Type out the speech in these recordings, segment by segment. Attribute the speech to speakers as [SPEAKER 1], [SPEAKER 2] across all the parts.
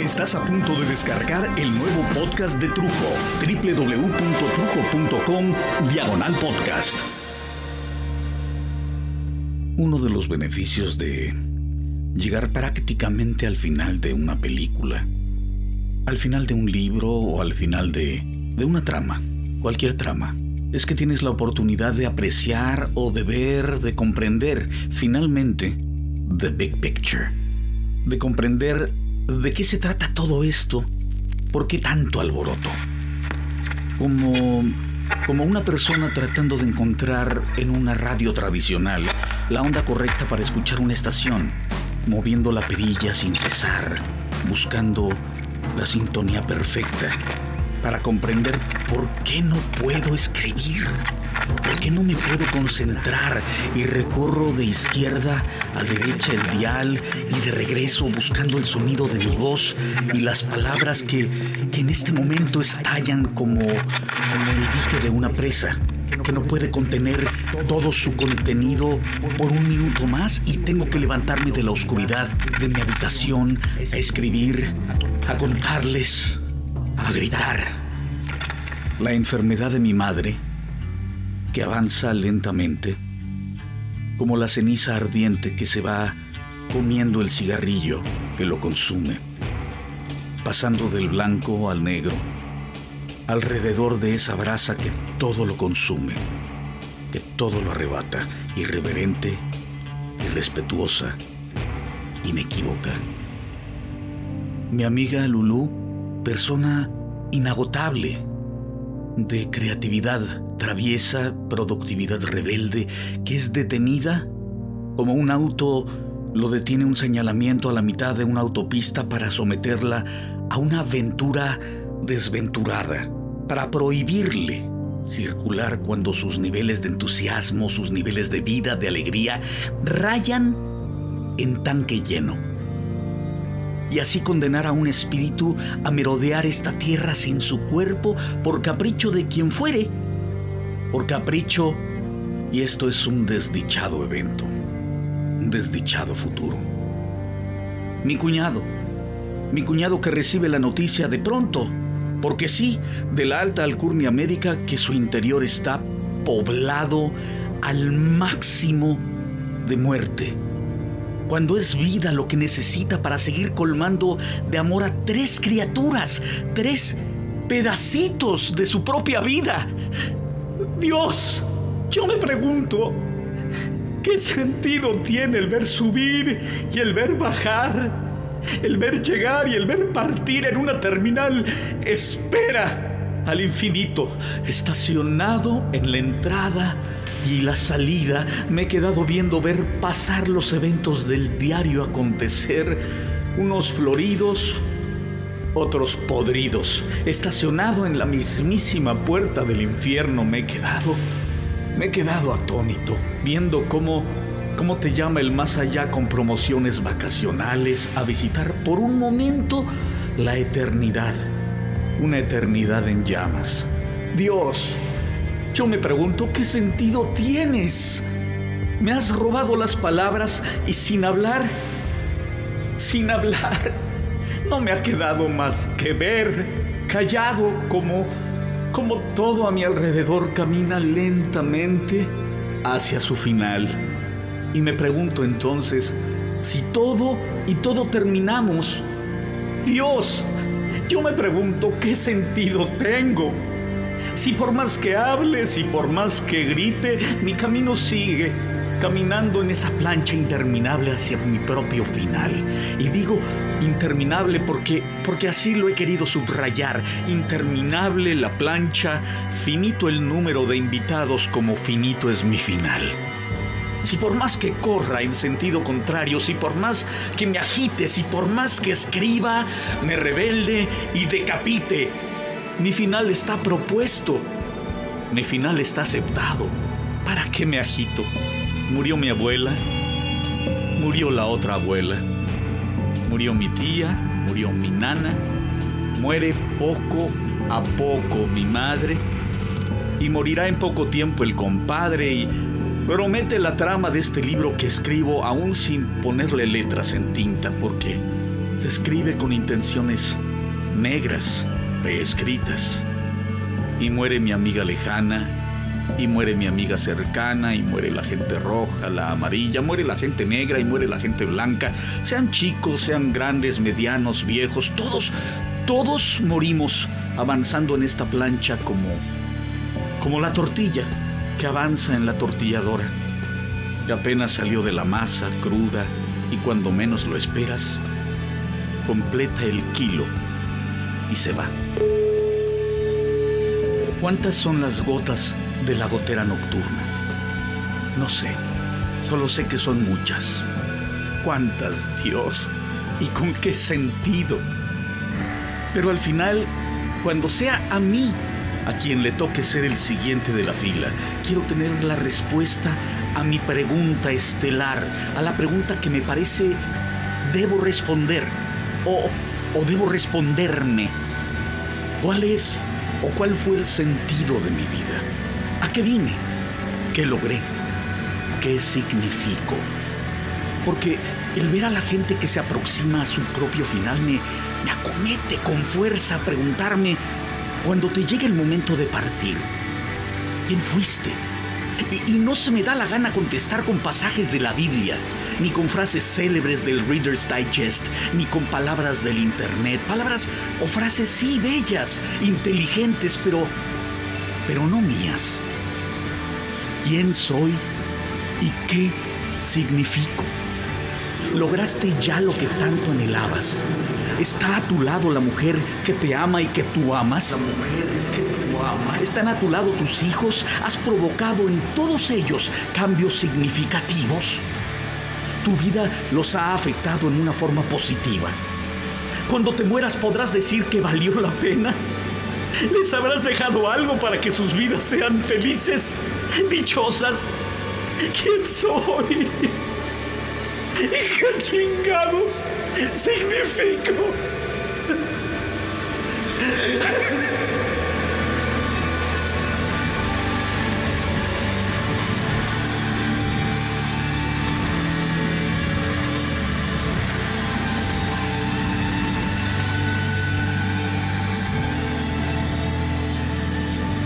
[SPEAKER 1] Estás a punto de descargar el nuevo podcast de Trujo, www.trujo.com, diagonal podcast. Uno de los beneficios de llegar prácticamente al final de una película, al final de un libro o al final de, de una trama, cualquier trama, es que tienes la oportunidad de apreciar o de ver, de comprender finalmente the big picture, de comprender de qué se trata todo esto, por qué tanto alboroto. Como, como una persona tratando de encontrar en una radio tradicional la onda correcta para escuchar una estación, moviendo la perilla sin cesar, buscando la sintonía perfecta para comprender por qué no puedo escribir, por qué no me puedo concentrar y recorro de izquierda a derecha el dial y de regreso buscando el sonido de mi voz y las palabras que, que en este momento estallan como, como el dique de una presa que no puede contener todo su contenido por un minuto más y tengo que levantarme de la oscuridad de mi habitación a escribir, a contarles a gritar. La enfermedad de mi madre, que avanza lentamente, como la ceniza ardiente que se va comiendo el cigarrillo que lo consume, pasando del blanco al negro, alrededor de esa brasa que todo lo consume, que todo lo arrebata, irreverente, irrespetuosa, inequívoca. Mi amiga Lulú persona inagotable, de creatividad traviesa, productividad rebelde, que es detenida como un auto lo detiene un señalamiento a la mitad de una autopista para someterla a una aventura desventurada, para prohibirle circular cuando sus niveles de entusiasmo, sus niveles de vida, de alegría, rayan en tanque lleno y así condenar a un espíritu a merodear esta tierra sin su cuerpo por capricho de quien fuere, por capricho, y esto es un desdichado evento, un desdichado futuro. Mi cuñado, mi cuñado que recibe la noticia de pronto, porque sí, de la alta alcurnia médica que su interior está poblado al máximo de muerte cuando es vida lo que necesita para seguir colmando de amor a tres criaturas, tres pedacitos de su propia vida. Dios, yo me pregunto, ¿qué sentido tiene el ver subir y el ver bajar? El ver llegar y el ver partir en una terminal espera al infinito, estacionado en la entrada y la salida me he quedado viendo ver pasar los eventos del diario acontecer, unos floridos, otros podridos. Estacionado en la mismísima puerta del infierno me he quedado, me he quedado atónito, viendo cómo, cómo te llama el más allá con promociones vacacionales a visitar por un momento la eternidad, una eternidad en llamas. Dios, yo me pregunto, ¿qué sentido tienes? Me has robado las palabras y sin hablar, sin hablar, no me ha quedado más que ver, callado como, como todo a mi alrededor camina lentamente hacia su final. Y me pregunto entonces, si todo y todo terminamos, Dios, yo me pregunto qué sentido tengo. Si por más que hable, si por más que grite, mi camino sigue caminando en esa plancha interminable hacia mi propio final. Y digo interminable porque, porque así lo he querido subrayar. Interminable la plancha, finito el número de invitados como finito es mi final. Si por más que corra en sentido contrario, si por más que me agite, si por más que escriba, me rebelde y decapite, mi final está propuesto. Mi final está aceptado. ¿Para qué me agito? Murió mi abuela. Murió la otra abuela. Murió mi tía. Murió mi nana. Muere poco a poco mi madre. Y morirá en poco tiempo el compadre y promete la trama de este libro que escribo aún sin ponerle letras en tinta porque se escribe con intenciones negras, preescritas. Y muere mi amiga lejana, y muere mi amiga cercana, y muere la gente roja, la amarilla, muere la gente negra y muere la gente blanca, sean chicos, sean grandes, medianos, viejos, todos, todos morimos avanzando en esta plancha como, como la tortilla que avanza en la tortilladora, que apenas salió de la masa cruda y cuando menos lo esperas, completa el kilo y se va. ¿Cuántas son las gotas de la gotera nocturna? No sé, solo sé que son muchas. ¿Cuántas, Dios? ¿Y con qué sentido? Pero al final, cuando sea a mí a quien le toque ser el siguiente de la fila, quiero tener la respuesta a mi pregunta estelar, a la pregunta que me parece debo responder o, o debo responderme. ¿Cuál es o cuál fue el sentido de mi vida? ¿A qué vine? ¿Qué logré? ¿Qué significo? Porque el ver a la gente que se aproxima a su propio final me, me acomete con fuerza a preguntarme, cuando te llegue el momento de partir, ¿quién fuiste? Y, no se me da la gana contestar con pasajes de la Biblia, ni con frases célebres del Reader's Digest, ni con palabras del Internet. Palabras o frases sí bellas, inteligentes, pero, pero no mías. ¿Quién soy y qué significo? Lograste ya lo que tanto anhelabas. Está a tu lado la mujer que te ama y que tú amas. La mujer que tú amas. Están a tu lado tus hijos. Has provocado en todos ellos cambios significativos. Tu vida los ha afectado en una forma positiva. Cuando te mueras podrás decir que valió la pena. Les habrás dejado algo para que sus vidas sean felices, dichosas. ¿Quién soy? ¿Qué chingados significo?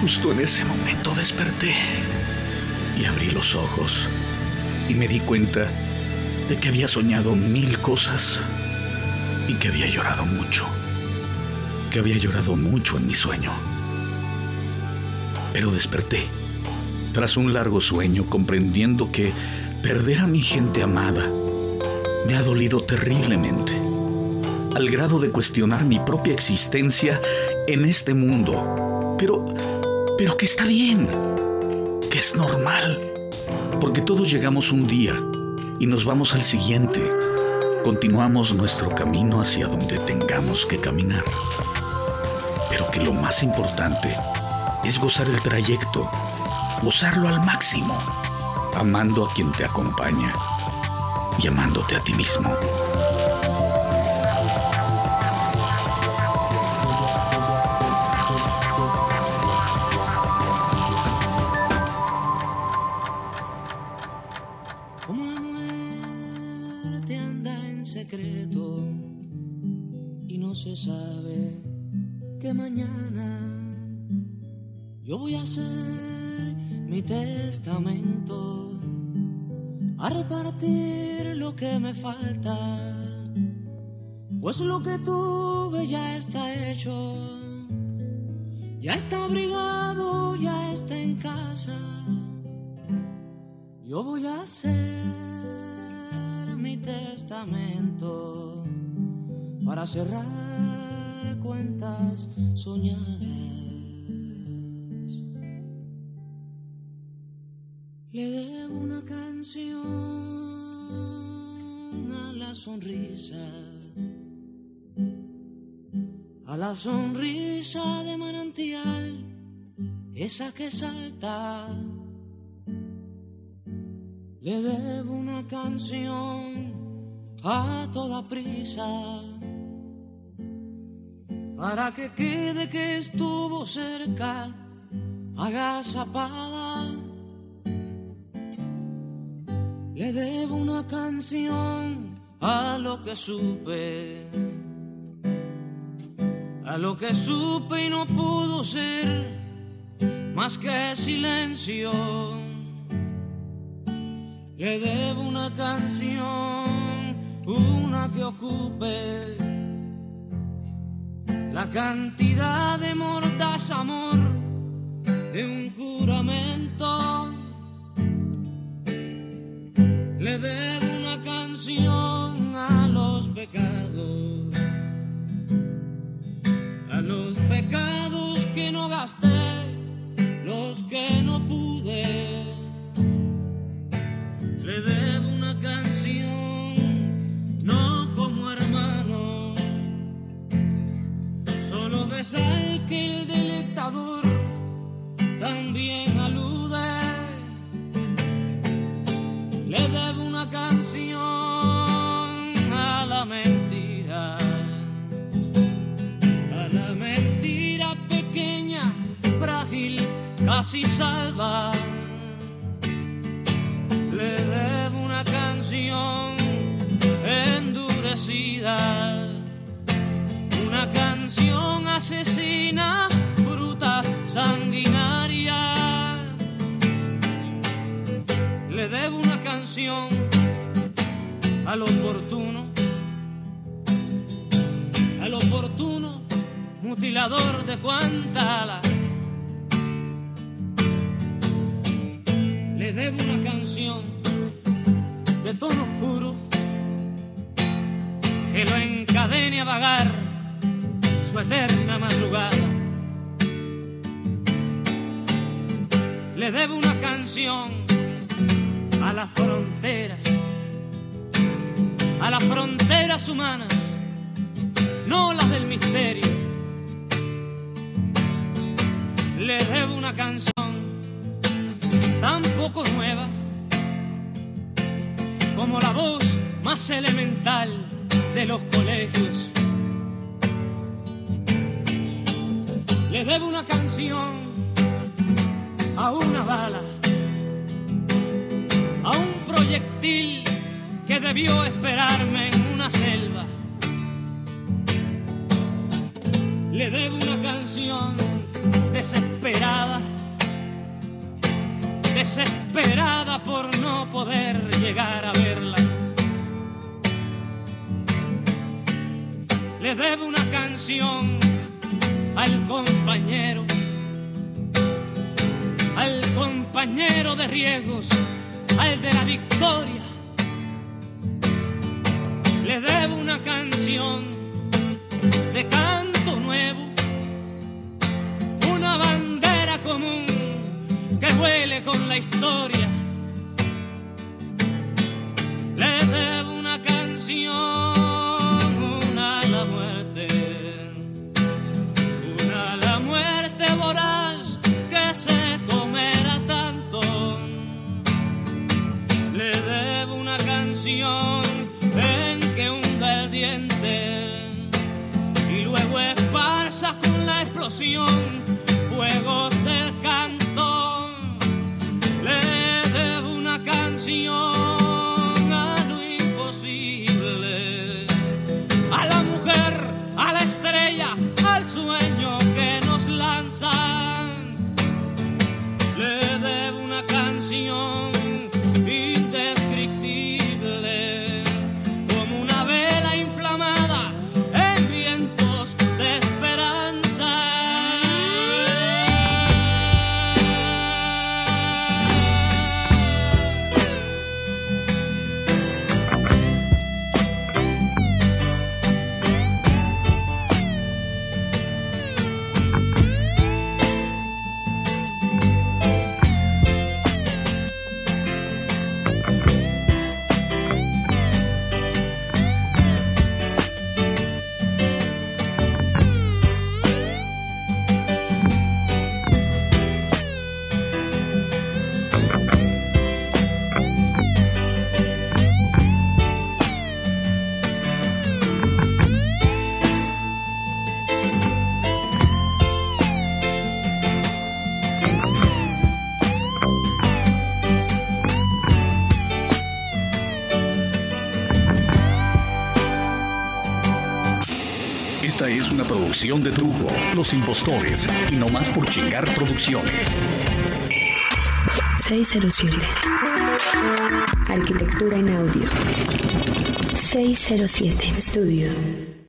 [SPEAKER 1] Justo en ese momento desperté y abrí los ojos y me di cuenta de que había soñado mil cosas y que había llorado mucho, que había llorado mucho en mi sueño. Pero desperté, tras un largo sueño, comprendiendo que perder a mi gente amada me ha dolido terriblemente, al grado de cuestionar mi propia existencia en este mundo. Pero, pero que está bien, que es normal, porque todos llegamos un día y nos vamos al siguiente. Continuamos nuestro camino hacia donde tengamos que caminar. Pero que lo más importante es gozar el trayecto, gozarlo al máximo, amando a quien te acompaña y amándote a ti mismo.
[SPEAKER 2] Se sabe que mañana yo voy a hacer mi testamento, a repartir lo que me falta, pues lo que tuve ya está hecho, ya está abrigado, ya está en casa. Yo voy a hacer testamento para cerrar cuentas soñadas. Le debo una canción a la sonrisa, a la sonrisa de manantial, esa que salta. Le debo una canción a toda prisa para que quede que estuvo cerca, agazapada. Le debo una canción a lo que supe, a lo que supe y no pudo ser más que silencio. Le debo una canción, una que ocupe la cantidad de mordaz amor de un juramento. Le debo una canción a los pecados, a los pecados que no gasté, los que no pude. Le debo una canción, sal que el delectador también alude. Le debo una canción a la mentira, a la mentira pequeña, frágil, casi salva. Le debo una canción endurecida, una canción asesina, bruta, sanguinaria. Le debo una canción al oportuno, al oportuno mutilador de cuantala. Le debo una canción de tono oscuro que lo encadene a vagar su eterna madrugada. Le debo una canción a las fronteras, a las fronteras humanas, no las del misterio. Le debo una canción tan poco nueva como la voz más elemental de los colegios. Le debo una canción a una bala, a un proyectil que debió esperarme en una selva. Le debo una canción desesperada, desesperada por no poder llegar a verla. Le debo una canción al compañero al compañero de riesgos, al de la victoria. Le debo una canción de canto nuevo, una bandera común que huele con la historia. Canción en que hunda el diente. Y luego esparza con la explosión fuegos
[SPEAKER 1] es una producción de Trujo, Los Impostores y No Más por Chingar Producciones.
[SPEAKER 3] 607. Arquitectura en audio. 607 Estudio.